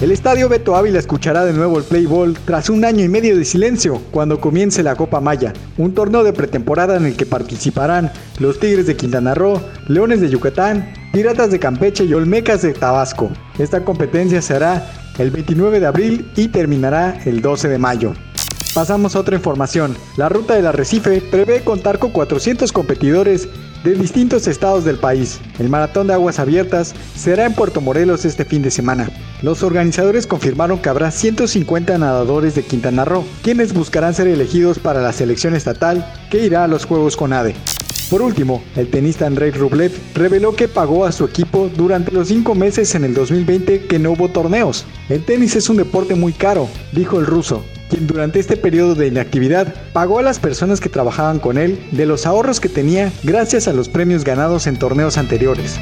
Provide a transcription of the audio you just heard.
El estadio Beto Ávila escuchará de nuevo el play ball tras un año y medio de silencio cuando comience la Copa Maya, un torneo de pretemporada en el que participarán los Tigres de Quintana Roo, Leones de Yucatán, Piratas de Campeche y Olmecas de Tabasco. Esta competencia se hará el 29 de abril y terminará el 12 de mayo. Pasamos a otra información. La ruta del arrecife prevé contar con 400 competidores de distintos estados del país. El Maratón de Aguas Abiertas será en Puerto Morelos este fin de semana. Los organizadores confirmaron que habrá 150 nadadores de Quintana Roo, quienes buscarán ser elegidos para la selección estatal que irá a los Juegos con ADE. Por último, el tenista Andrei Rublev reveló que pagó a su equipo durante los cinco meses en el 2020 que no hubo torneos. El tenis es un deporte muy caro, dijo el ruso, quien durante este periodo de inactividad pagó a las personas que trabajaban con él de los ahorros que tenía gracias a los premios ganados en torneos anteriores.